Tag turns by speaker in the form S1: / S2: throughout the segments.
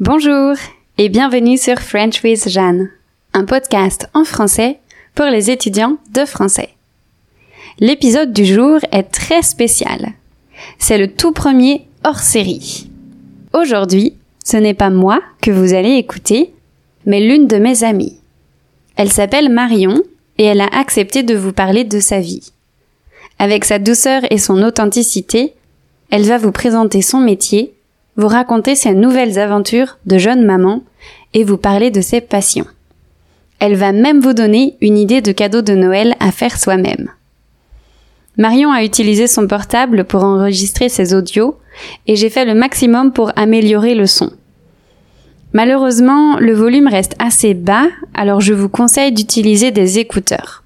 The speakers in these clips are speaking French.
S1: Bonjour et bienvenue sur French with Jeanne, un podcast en français pour les étudiants de français. L'épisode du jour est très spécial. C'est le tout premier hors série. Aujourd'hui, ce n'est pas moi que vous allez écouter, mais l'une de mes amies. Elle s'appelle Marion et elle a accepté de vous parler de sa vie. Avec sa douceur et son authenticité, elle va vous présenter son métier, vous raconter ses nouvelles aventures de jeune maman et vous parler de ses passions. Elle va même vous donner une idée de cadeau de Noël à faire soi-même. Marion a utilisé son portable pour enregistrer ses audios et j'ai fait le maximum pour améliorer le son. Malheureusement, le volume reste assez bas, alors je vous conseille d'utiliser des écouteurs.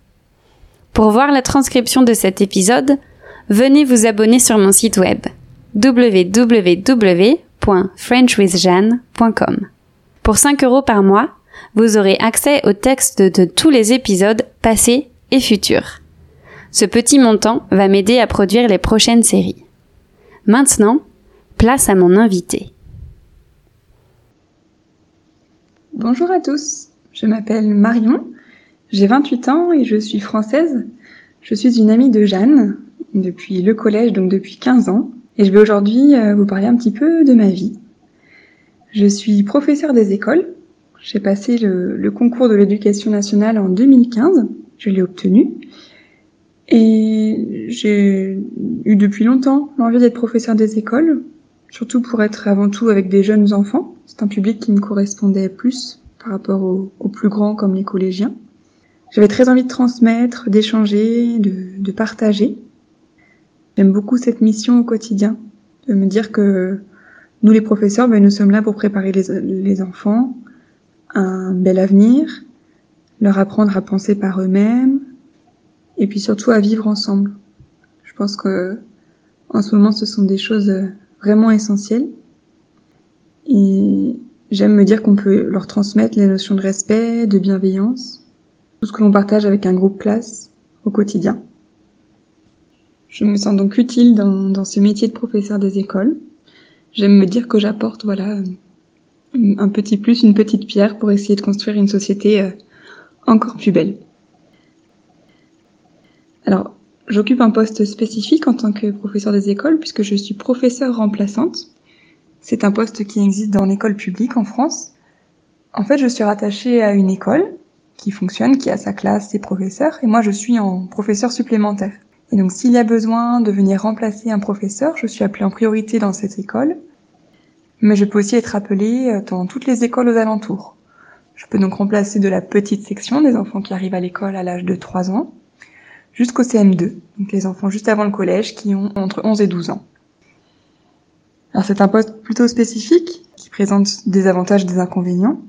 S1: Pour voir la transcription de cet épisode, venez vous abonner sur mon site web www.frenchwithjeanne.com. Pour 5 euros par mois, vous aurez accès au texte de tous les épisodes passés et futurs. Ce petit montant va m'aider à produire les prochaines séries. Maintenant, place à mon invité.
S2: Bonjour à tous, je m'appelle Marion, j'ai 28 ans et je suis française. Je suis une amie de Jeanne depuis le collège, donc depuis 15 ans, et je vais aujourd'hui euh, vous parler un petit peu de ma vie. Je suis professeure des écoles. J'ai passé le, concours de l'éducation nationale en 2015, je l'ai obtenu. Et j'ai eu depuis longtemps l'envie d'être professeur des écoles, surtout pour être avant tout avec des jeunes enfants. C'est un public qui me correspondait plus par rapport aux, plus grands comme les collégiens. J'avais très envie de transmettre, d'échanger, de, partager. J'aime beaucoup cette mission au quotidien, de me dire que nous les professeurs, ben, nous sommes là pour préparer les, enfants un bel avenir, leur apprendre à penser par eux-mêmes, et puis surtout à vivre ensemble. Je pense que en ce moment, ce sont des choses vraiment essentielles. Et j'aime me dire qu'on peut leur transmettre les notions de respect, de bienveillance, tout ce que l'on partage avec un groupe classe au quotidien. Je me sens donc utile dans, dans ce métier de professeur des écoles. J'aime me dire que j'apporte, voilà, un petit plus, une petite pierre pour essayer de construire une société euh, encore plus belle. Alors, j'occupe un poste spécifique en tant que professeur des écoles puisque je suis professeure remplaçante. C'est un poste qui existe dans l'école publique en France. En fait, je suis rattachée à une école qui fonctionne, qui a sa classe, ses professeurs, et moi je suis en professeur supplémentaire. Et donc s'il y a besoin de venir remplacer un professeur, je suis appelée en priorité dans cette école, mais je peux aussi être appelée euh, dans toutes les écoles aux alentours. Je peux donc remplacer de la petite section des enfants qui arrivent à l'école à l'âge de 3 ans, jusqu'au CM2, donc les enfants juste avant le collège qui ont entre 11 et 12 ans. Alors c'est un poste plutôt spécifique qui présente des avantages et des inconvénients.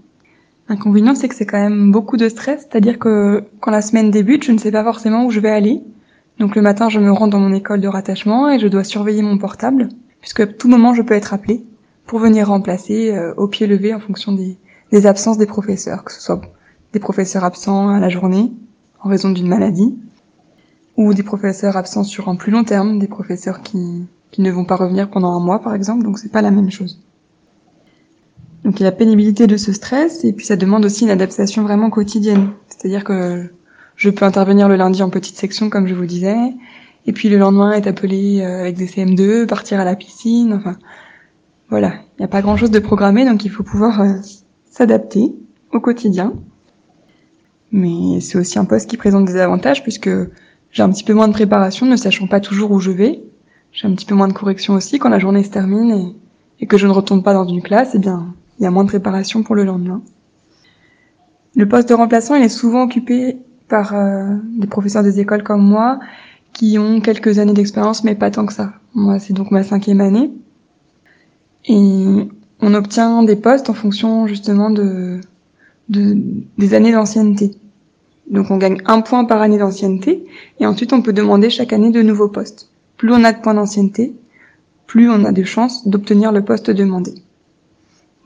S2: L'inconvénient c'est que c'est quand même beaucoup de stress, c'est-à-dire que quand la semaine débute, je ne sais pas forcément où je vais aller. Donc le matin, je me rends dans mon école de rattachement et je dois surveiller mon portable, puisque à tout moment je peux être appelé pour venir remplacer euh, au pied levé en fonction des, absences des professeurs, que ce soit des professeurs absents à la journée en raison d'une maladie, ou des professeurs absents sur un plus long terme, des professeurs qui qui ne vont pas revenir pendant un mois par exemple, donc c'est pas la même chose. Donc il y a la pénibilité de ce stress et puis ça demande aussi une adaptation vraiment quotidienne. C'est-à-dire que je peux intervenir le lundi en petite section comme je vous disais, et puis le lendemain être appelé euh, avec des CM2, partir à la piscine, enfin voilà, il n'y a pas grand-chose de programmé donc il faut pouvoir euh, s'adapter au quotidien. Mais c'est aussi un poste qui présente des avantages puisque j'ai un petit peu moins de préparation, ne sachant pas toujours où je vais. J'ai un petit peu moins de correction aussi quand la journée se termine et, que je ne retombe pas dans une classe, eh bien, il y a moins de préparation pour le lendemain. Le poste de remplaçant, il est souvent occupé par euh, des professeurs des écoles comme moi qui ont quelques années d'expérience, mais pas tant que ça. Moi, c'est donc ma cinquième année. Et on obtient des postes en fonction justement de, de des années d'ancienneté. Donc on gagne un point par année d'ancienneté et ensuite on peut demander chaque année de nouveaux postes. Plus on a de points d'ancienneté, plus on a de chances d'obtenir le poste demandé.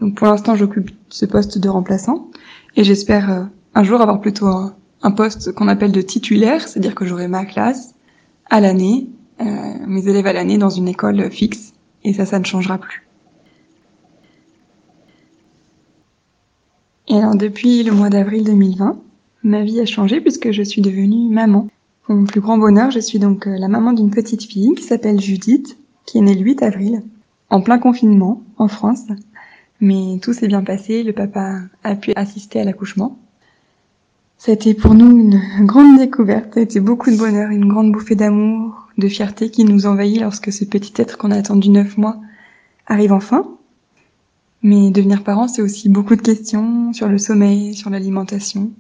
S2: Donc pour l'instant, j'occupe ce poste de remplaçant et j'espère euh, un jour avoir plutôt un, poste qu'on appelle de titulaire, c'est-à-dire que j'aurai ma classe à l'année, euh, mes élèves à l'année dans une école fixe et ça, ça ne changera plus. Et alors depuis le mois d'avril 2020, ma vie a changé puisque je suis devenue maman. Pour mon plus grand bonheur, je suis donc euh, la maman d'une petite fille qui s'appelle Judith, qui est née le 8 avril, en plein confinement, en France. Mais tout s'est bien passé, le papa a pu assister à l'accouchement. Ça a été pour nous une grande découverte, ça a été beaucoup de bonheur, une grande bouffée d'amour, de fierté qui nous envahit lorsque ce petit être qu'on a attendu neuf mois arrive enfin. Mais devenir parent, c'est aussi beaucoup de questions sur le sommeil, sur l'alimentation.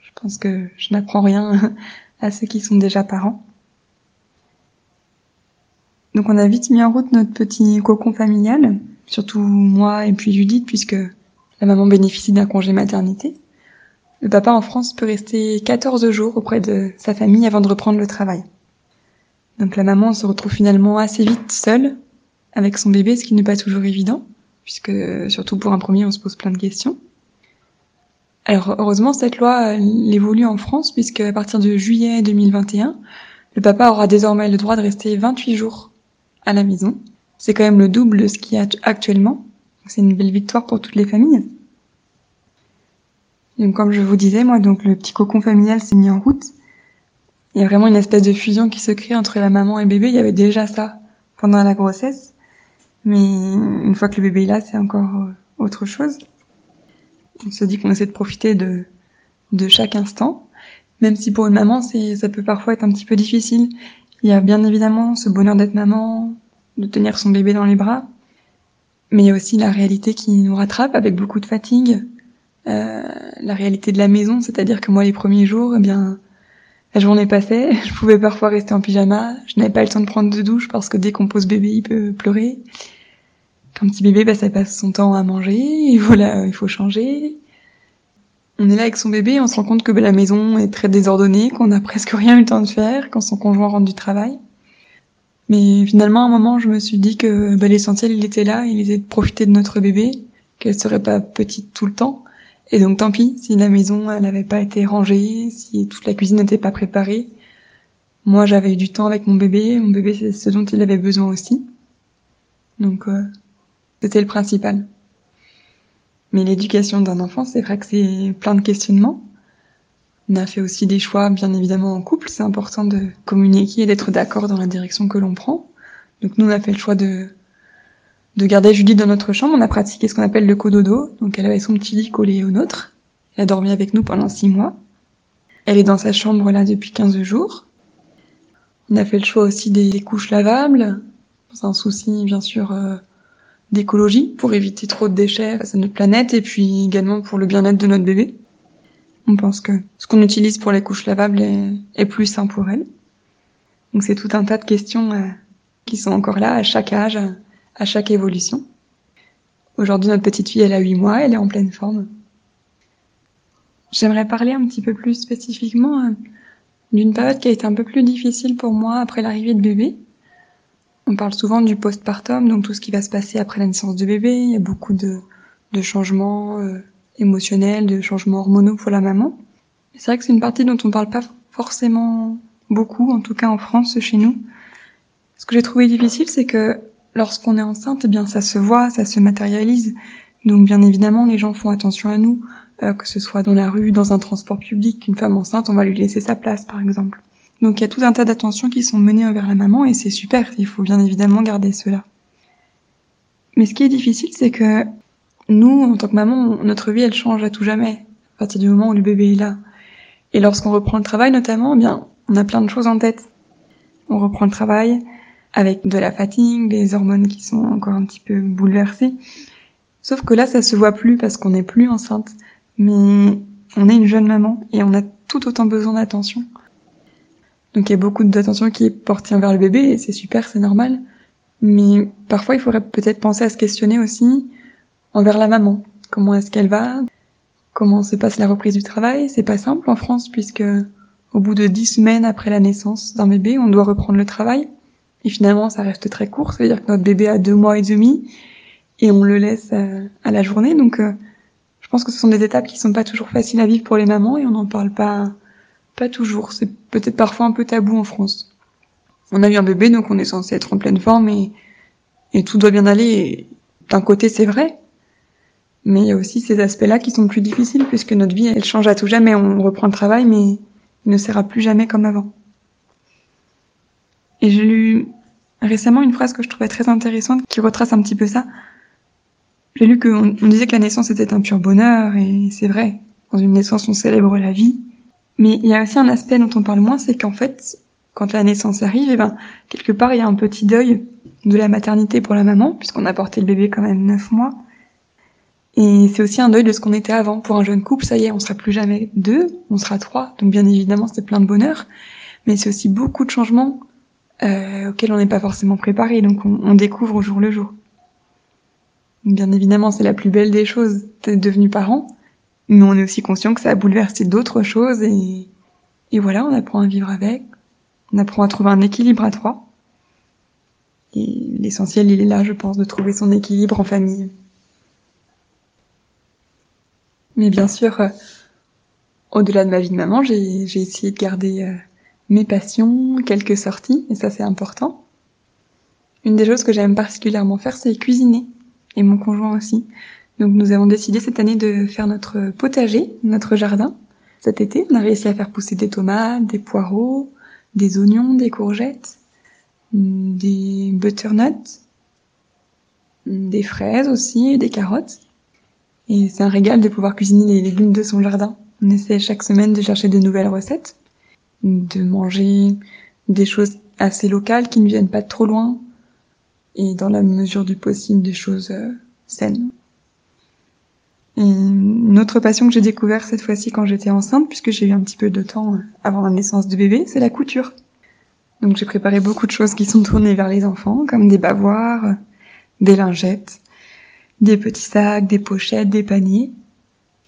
S2: Je pense que je n'apprends rien à ceux qui sont déjà parents. Donc on a vite mis en route notre petit cocon familial, surtout moi et puis Judith, puisque la maman bénéficie d'un congé maternité. Le papa en France peut rester 14 jours auprès de sa famille avant de reprendre le travail. Donc la maman se retrouve finalement assez vite seule avec son bébé, ce qui n'est pas toujours évident puisque surtout pour un premier, on se pose plein de questions. Alors heureusement, cette loi évolue en France, puisque à partir de juillet 2021, le papa aura désormais le droit de rester 28 jours à la maison. C'est quand même le double de ce qu'il y a actuellement. C'est une belle victoire pour toutes les familles. Donc comme je vous disais, moi, donc le petit cocon familial s'est mis en route. Il y a vraiment une espèce de fusion qui se crée entre la maman et le bébé. Il y avait déjà ça pendant la grossesse. Mais une fois que le bébé est là, c'est encore euh, autre chose. On se dit qu'on essaie de profiter de, de chaque instant. Même si pour une maman, c'est, ça peut parfois être un petit peu difficile. Il y a bien évidemment ce bonheur d'être maman, de tenir son bébé dans les bras. Mais il y a aussi la réalité qui nous rattrape avec beaucoup de fatigue. Euh, la réalité de la maison, c'est-à-dire que moi, les premiers jours, eh bien, la journée passait, je pouvais parfois rester en pyjama, je n'avais pas le temps de prendre de douche parce que dès qu'on pose bébé, il peut pleurer. Quand petit bébé, bah, ça passe son temps à manger, et voilà, il faut changer. On est là avec son bébé, on se rend compte que bah, la maison est très désordonnée, qu'on n'a presque rien eu le temps de faire quand son conjoint rentre du travail. Mais finalement, à un moment, je me suis dit que bah, l'essentiel, il était là, il était de profiter de notre bébé, qu'elle serait pas petite tout le temps, et donc tant pis si la maison elle n'avait pas été rangée, si toute la cuisine n'était pas préparée. Moi j'avais eu du temps avec mon bébé, mon bébé c'est ce dont il avait besoin aussi. Donc euh, c'était le principal. Mais l'éducation d'un enfant, c'est vrai que c'est plein de questionnements. On a fait aussi des choix, bien évidemment, en couple. C'est important de communiquer et d'être d'accord dans la direction que l'on prend. Donc nous, on a fait le choix de de garder Judith dans notre chambre. On a pratiqué ce qu'on appelle le cododo. Donc elle avait son petit lit collé au nôtre. Elle a dormi avec nous pendant six mois. Elle est dans sa chambre là depuis 15 jours. On a fait le choix aussi des, couches lavables. C'est un souci bien sûr euh, d'écologie pour éviter trop de déchets face à notre planète et puis également pour le bien-être de notre bébé. On pense que ce qu'on utilise pour les couches lavables est, plus sain pour elle. Donc c'est tout un tas de questions euh, qui sont encore là à chaque âge, à chaque évolution. Aujourd'hui, notre petite fille, elle a 8 mois, elle est en pleine forme. J'aimerais parler un petit peu plus spécifiquement euh, d'une période qui a été un peu plus difficile pour moi après l'arrivée de bébé. On parle souvent du postpartum, donc tout ce qui va se passer après la naissance de bébé. Il y a beaucoup de, de changements euh, émotionnels, de changements hormonaux pour la maman. C'est vrai que c'est une partie dont on parle pas forcément beaucoup, en tout cas en France, chez nous. Ce que j'ai trouvé difficile, c'est que lorsqu'on est enceinte, eh bien ça se voit, ça se matérialise. Donc bien évidemment, les gens font attention à nous, euh, que ce soit dans la rue, dans un transport public, une femme enceinte, on va lui laisser sa place, par exemple. Donc il y a tout un tas d'attentions qui sont menées envers la maman et c'est super, il faut bien évidemment garder cela. Mais ce qui est difficile, c'est que nous, en tant que maman, notre vie, elle change à tout jamais, à partir du moment où le bébé est là. Et lorsqu'on reprend le travail, notamment, eh bien, on a plein de choses en tête. On reprend le travail, avec de la fatigue, des hormones qui sont encore un petit peu bouleversées. Sauf que là, ça se voit plus parce qu'on n'est plus enceinte, mais on est une jeune maman et on a tout autant besoin d'attention. Donc il y a beaucoup d'attention qui est portée envers le bébé et c'est super, c'est normal. Mais parfois, il faudrait peut-être penser à se questionner aussi envers la maman. Comment est-ce qu'elle va? Comment se passe la reprise du travail? C'est pas simple en France puisque au bout de dix semaines après la naissance d'un bébé, on doit reprendre le travail. Et finalement, ça reste très court. Ça veut dire que notre bébé a deux mois et demi et on le laisse euh, à la journée. Donc, euh, je pense que ce sont des étapes qui sont pas toujours faciles à vivre pour les mamans et on n'en parle pas, pas toujours. C'est peut-être parfois un peu tabou en France. On a eu un bébé, donc on est censé être en pleine forme et, tout doit bien aller. D'un côté, c'est vrai. Mais il y a aussi ces aspects-là qui sont plus difficiles puisque notre vie, elle change à tout jamais. On reprend le travail, mais il ne sera plus jamais comme avant. Et j'ai lu récemment une phrase que je trouvais très intéressante qui retrace un petit peu ça. J'ai lu qu'on on disait que la naissance était un pur bonheur, et c'est vrai. Dans une naissance, on célèbre la vie. Mais il y a aussi un aspect dont on parle moins, c'est qu'en fait, quand la naissance arrive, eh ben, quelque part, il y a un petit deuil de la maternité pour la maman, puisqu'on a porté le bébé quand même neuf mois. Et c'est aussi un deuil de ce qu'on était avant. Pour un jeune couple, ça y est, on sera plus jamais deux, on sera trois. Donc bien évidemment, c'est plein de bonheur. Mais c'est aussi beaucoup de changements euh, auxquels on n'est pas forcément préparé. Donc on, on, découvre au jour le jour. Bien évidemment, c'est la plus belle des choses d'être devenu parent. Mais on est aussi conscient que ça a bouleversé d'autres choses et, et voilà, on apprend à vivre avec. On apprend à trouver un équilibre à trois. Et l'essentiel, il est là, je pense, de trouver son équilibre en famille. Mais bien sûr, euh, au-delà de ma vie de maman, j'ai essayé de garder euh, mes passions, quelques sorties, et ça c'est important. Une des choses que j'aime particulièrement faire, c'est cuisiner, et mon conjoint aussi. Donc nous avons décidé cette année de faire notre potager, notre jardin. Cet été, on a réussi à faire pousser des tomates, des poireaux, des oignons, des courgettes, des butternuts, des fraises aussi des carottes. Et c'est un régal de pouvoir cuisiner les légumes de son jardin. On essaie chaque semaine de chercher de nouvelles recettes, de manger des choses assez locales qui ne viennent pas trop loin et dans la mesure du possible des choses euh, saines. Et une autre passion que j'ai découvert cette fois-ci quand j'étais enceinte, puisque j'ai eu un petit peu de temps euh, avant la naissance de bébé, c'est la couture. Donc j'ai préparé beaucoup de choses qui sont tournées vers les enfants, comme des bavoirs, des lingettes, des petits sacs, des pochettes, des paniers.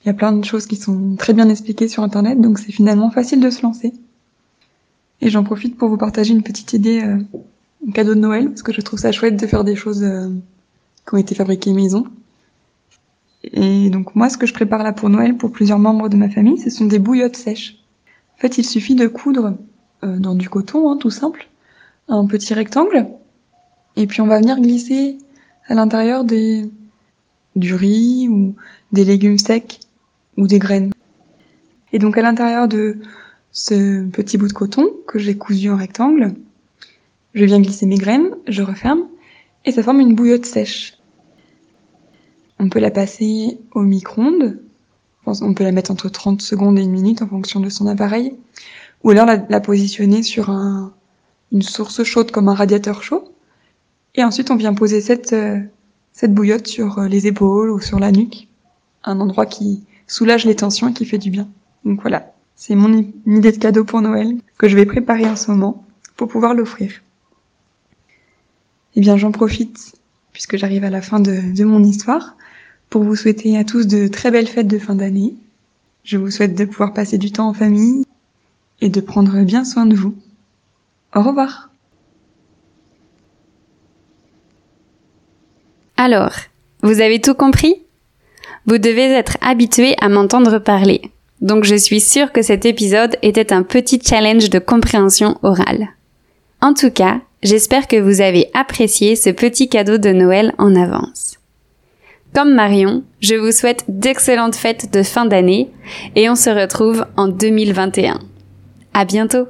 S2: Il y a plein de choses qui sont très bien expliquées sur Internet, donc c'est finalement facile de se lancer. Et j'en profite pour vous partager une petite idée, euh, un cadeau de Noël, parce que je trouve ça chouette de faire des choses euh, qui ont été fabriquées maison. Et donc moi, ce que je prépare là pour Noël, pour plusieurs membres de ma famille, ce sont des bouillottes sèches. En fait, il suffit de coudre euh, dans du coton, hein, tout simple, un petit rectangle, et puis on va venir glisser à l'intérieur des du riz ou des légumes secs ou des graines. Et donc à l'intérieur de ce petit bout de coton que j'ai cousu en rectangle, je viens glisser mes graines, je referme et ça forme une bouillotte sèche. On peut la passer au micro-ondes, on peut la mettre entre 30 secondes et une minute en fonction de son appareil, ou alors la, positionner sur un, une source chaude comme un radiateur chaud, et ensuite on vient poser cette, euh, cette bouillotte sur euh, les épaules ou sur la nuque, un endroit qui soulage les tensions et qui fait du bien. Donc voilà, c'est mon idée de cadeau pour Noël que je vais préparer en ce moment pour pouvoir l'offrir. Eh bien, j'en profite, puisque j'arrive à la fin de, de, mon histoire, pour vous souhaiter à tous de très belles fêtes de fin d'année. Je vous souhaite de pouvoir passer du temps en famille et de prendre bien soin de vous. Au revoir.
S1: Alors, vous avez tout compris? Vous devez être habitué à m'entendre parler. Donc je suis sûre que cet épisode était un petit challenge de compréhension orale. En tout cas, j'espère que vous avez apprécié ce petit cadeau de Noël en avance. Comme Marion, je vous souhaite d'excellentes fêtes de fin d'année et on se retrouve en 2021. À bientôt!